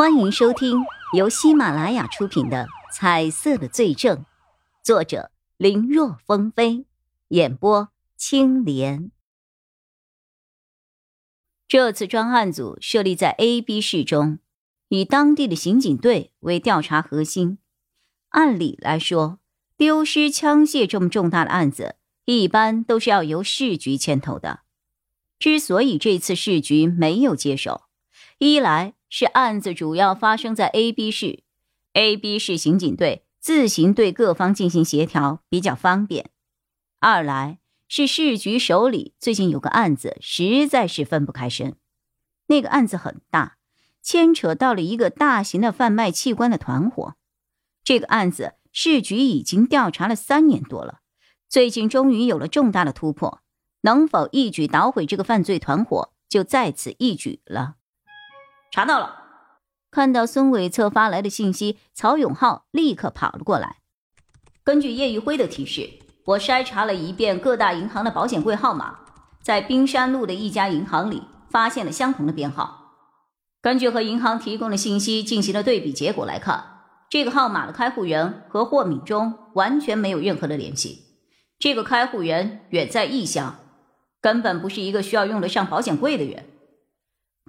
欢迎收听由喜马拉雅出品的《彩色的罪证》，作者林若风飞，演播青莲。这次专案组设立在 A、B 市中，以当地的刑警队为调查核心。按理来说，丢失枪械这么重大的案子，一般都是要由市局牵头的。之所以这次市局没有接手，一来。是案子主要发生在 A、B 市，A、B 市刑警队自行对各方进行协调比较方便。二来是市局手里最近有个案子，实在是分不开身。那个案子很大，牵扯到了一个大型的贩卖器官的团伙。这个案子市局已经调查了三年多了，最近终于有了重大的突破，能否一举捣毁这个犯罪团伙，就在此一举了。查到了，看到孙伟策发来的信息，曹永浩立刻跑了过来。根据叶玉辉的提示，我筛查了一遍各大银行的保险柜号码，在冰山路的一家银行里发现了相同的编号。根据和银行提供的信息进行了对比，结果来看，这个号码的开户人和霍敏忠完全没有任何的联系。这个开户人远在异乡，根本不是一个需要用得上保险柜的人。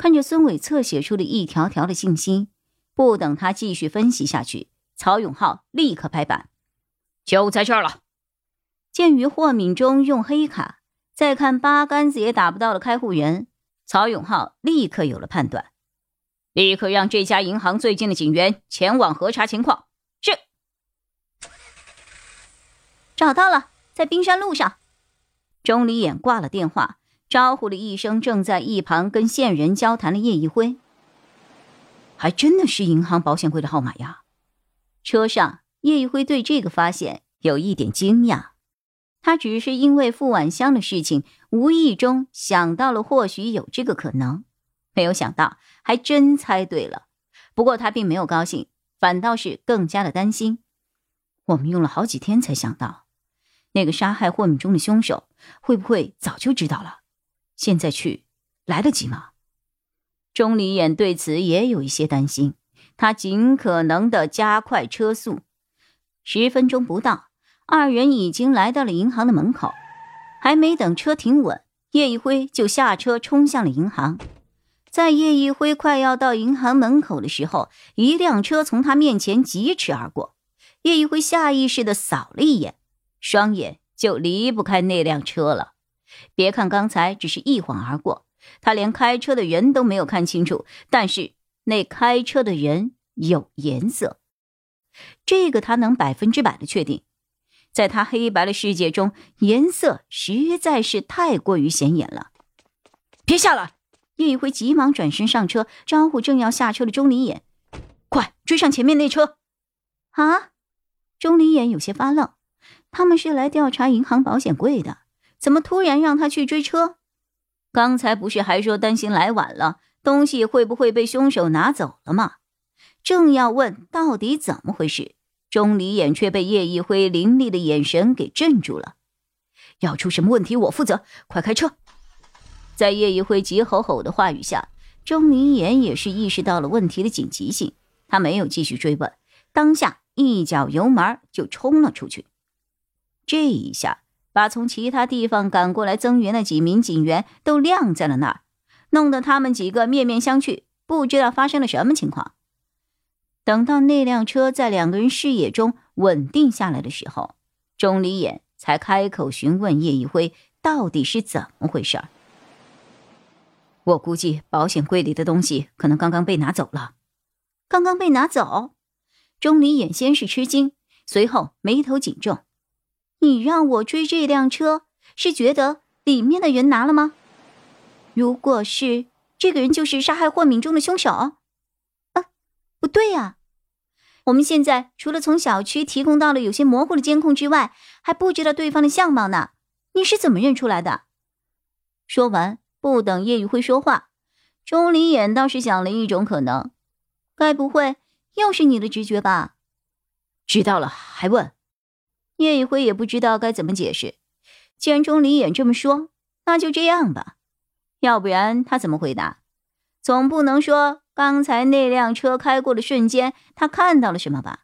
看着孙伟策写出的一条条的信息，不等他继续分析下去，曹永浩立刻拍板：“就在这儿了。”鉴于霍敏忠用黑卡，再看八竿子也打不到的开户人，曹永浩立刻有了判断：立刻让这家银行最近的警员前往核查情况。是。找到了，在冰山路上。钟离眼挂了电话。招呼了一声，正在一旁跟线人交谈的叶一辉，还真的是银行保险柜的号码呀！车上，叶一辉对这个发现有一点惊讶，他只是因为付晚香的事情，无意中想到了或许有这个可能，没有想到还真猜对了。不过他并没有高兴，反倒是更加的担心。我们用了好几天才想到，那个杀害霍敏中的凶手会不会早就知道了？现在去来得及吗？钟离眼对此也有一些担心，他尽可能的加快车速。十分钟不到，二人已经来到了银行的门口，还没等车停稳，叶一辉就下车冲向了银行。在叶一辉快要到银行门口的时候，一辆车从他面前疾驰而过，叶一辉下意识的扫了一眼，双眼就离不开那辆车了。别看刚才只是一晃而过，他连开车的人都没有看清楚，但是那开车的人有颜色，这个他能百分之百的确定。在他黑白的世界中，颜色实在是太过于显眼了。别下来！叶一辉急忙转身上车，招呼正要下车的钟离眼：“快追上前面那车！”啊！钟离眼有些发愣，他们是来调查银行保险柜的。怎么突然让他去追车？刚才不是还说担心来晚了，东西会不会被凶手拿走了吗？正要问到底怎么回事，钟离眼却被叶一辉凌厉的眼神给镇住了。要出什么问题我负责，快开车！在叶一辉急吼吼的话语下，钟离眼也是意识到了问题的紧急性，他没有继续追问，当下一脚油门就冲了出去。这一下。把从其他地方赶过来增援的几名警员都晾在了那儿，弄得他们几个面面相觑，不知道发生了什么情况。等到那辆车在两个人视野中稳定下来的时候，钟离眼才开口询问叶一辉到底是怎么回事。我估计保险柜里的东西可能刚刚被拿走了。刚刚被拿走？钟离眼先是吃惊，随后眉头紧皱。你让我追这辆车，是觉得里面的人拿了吗？如果是这个人，就是杀害霍敏中的凶手。啊，不对呀！我们现在除了从小区提供到了有些模糊的监控之外，还不知道对方的相貌呢。你是怎么认出来的？说完，不等叶宇辉说话，钟离眼倒是想了一种可能：该不会又是你的直觉吧？知道了还问？叶一辉也不知道该怎么解释。既然钟离眼这么说，那就这样吧。要不然他怎么回答？总不能说刚才那辆车开过的瞬间，他看到了什么吧？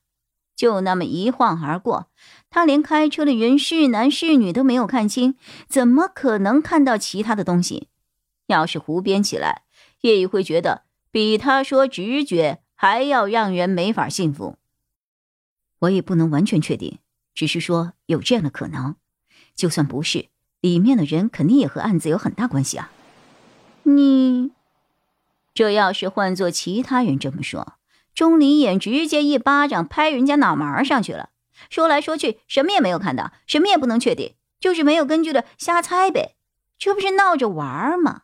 就那么一晃而过，他连开车的人是男是女都没有看清，怎么可能看到其他的东西？要是胡编起来，叶一辉觉得比他说直觉还要让人没法信服。我也不能完全确定，只是说有这样的可能。就算不是，里面的人肯定也和案子有很大关系啊。你，这要是换做其他人这么说。钟离眼直接一巴掌拍人家脑门上去了，说来说去什么也没有看到，什么也不能确定，就是没有根据的瞎猜呗，这不是闹着玩吗？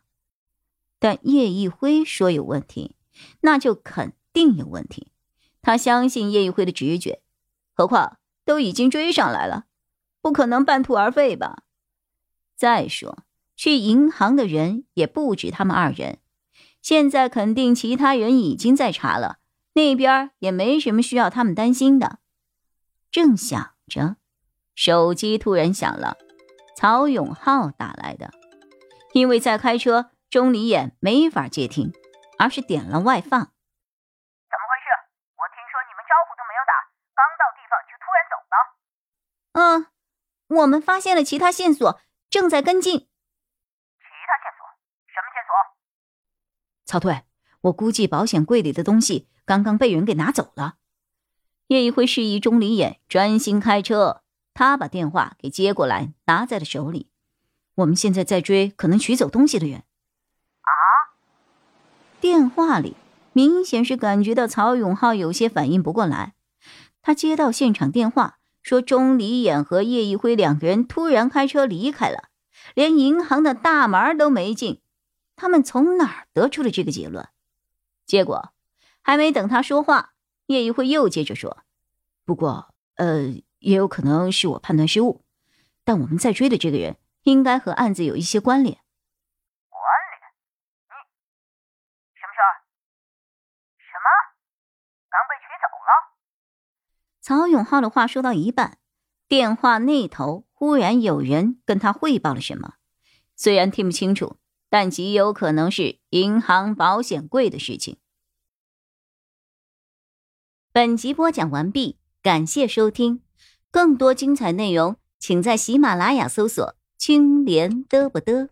但叶一辉说有问题，那就肯定有问题。他相信叶一辉的直觉，何况都已经追上来了，不可能半途而废吧？再说去银行的人也不止他们二人，现在肯定其他人已经在查了。那边也没什么需要他们担心的。正想着，手机突然响了，曹永浩打来的。因为在开车，钟离眼没法接听，而是点了外放。怎么回事？我听说你们招呼都没有打，刚到地方就突然走了。嗯，我们发现了其他线索，正在跟进。其他线索？什么线索？曹队，我估计保险柜里的东西。刚刚被人给拿走了。叶一辉示意钟离眼专心开车，他把电话给接过来，拿在了手里。我们现在在追可能取走东西的人。啊！电话里明显是感觉到曹永浩有些反应不过来。他接到现场电话，说钟离眼和叶一辉两个人突然开车离开了，连银行的大门都没进。他们从哪儿得出了这个结论？结果。还没等他说话，叶一辉又接着说：“不过，呃，也有可能是我判断失误，但我们在追的这个人应该和案子有一些关联。”关联？你什么事儿？什么？刚被取走了？曹永浩的话说到一半，电话那头忽然有人跟他汇报了什么，虽然听不清楚，但极有可能是银行保险柜的事情。本集播讲完毕，感谢收听，更多精彩内容，请在喜马拉雅搜索“青莲嘚不嘚”。